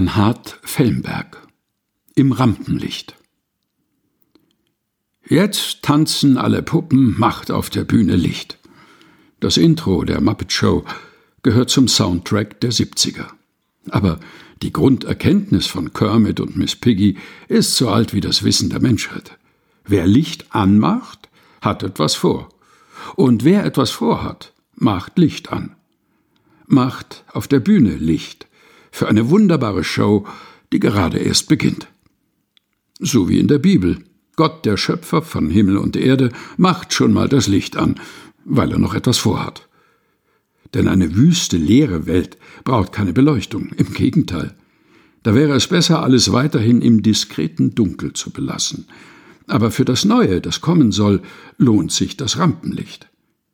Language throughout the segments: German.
Bernhard Fellenberg Im Rampenlicht Jetzt tanzen alle Puppen, macht auf der Bühne Licht. Das Intro der Muppet Show gehört zum Soundtrack der 70er. Aber die Grunderkenntnis von Kermit und Miss Piggy ist so alt wie das Wissen der Menschheit. Wer Licht anmacht, hat etwas vor. Und wer etwas vorhat, macht Licht an. Macht auf der Bühne Licht für eine wunderbare Show, die gerade erst beginnt. So wie in der Bibel. Gott, der Schöpfer von Himmel und Erde, macht schon mal das Licht an, weil er noch etwas vorhat. Denn eine wüste, leere Welt braucht keine Beleuchtung, im Gegenteil. Da wäre es besser, alles weiterhin im diskreten Dunkel zu belassen. Aber für das Neue, das kommen soll, lohnt sich das Rampenlicht.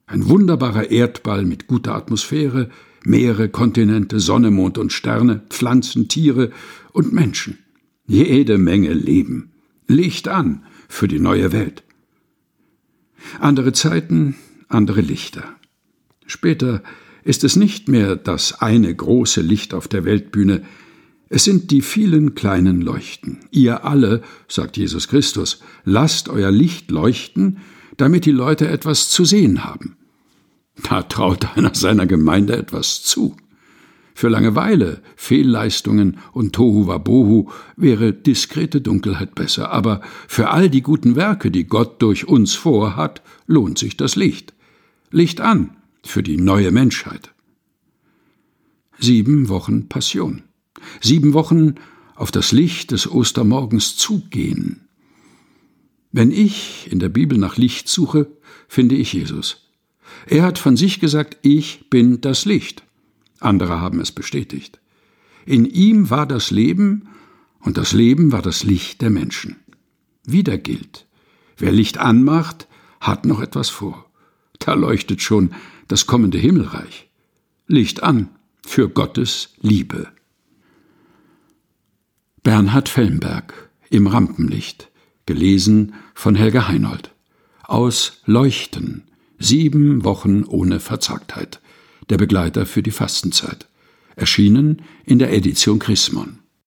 Ein wunderbarer Erdball mit guter Atmosphäre, Meere, Kontinente, Sonne, Mond und Sterne, Pflanzen, Tiere und Menschen. Jede Menge Leben. Licht an für die neue Welt. Andere Zeiten, andere Lichter. Später ist es nicht mehr das eine große Licht auf der Weltbühne, es sind die vielen kleinen Leuchten. Ihr alle, sagt Jesus Christus, lasst euer Licht leuchten, damit die Leute etwas zu sehen haben. Da traut einer seiner Gemeinde etwas zu. Für Langeweile, Fehlleistungen und Tohu Wabohu wäre diskrete Dunkelheit besser, aber für all die guten Werke, die Gott durch uns vorhat, lohnt sich das Licht. Licht an für die neue Menschheit. Sieben Wochen Passion. Sieben Wochen auf das Licht des Ostermorgens zugehen. Wenn ich in der Bibel nach Licht suche, finde ich Jesus. Er hat von sich gesagt, ich bin das Licht. Andere haben es bestätigt. In ihm war das Leben, und das Leben war das Licht der Menschen. Wieder gilt, wer Licht anmacht, hat noch etwas vor. Da leuchtet schon das kommende Himmelreich. Licht an für Gottes Liebe. Bernhard Fellenberg im Rampenlicht, gelesen von Helga Heinold. Aus Leuchten Sieben Wochen ohne Verzagtheit. Der Begleiter für die Fastenzeit. Erschienen in der Edition Chrismon.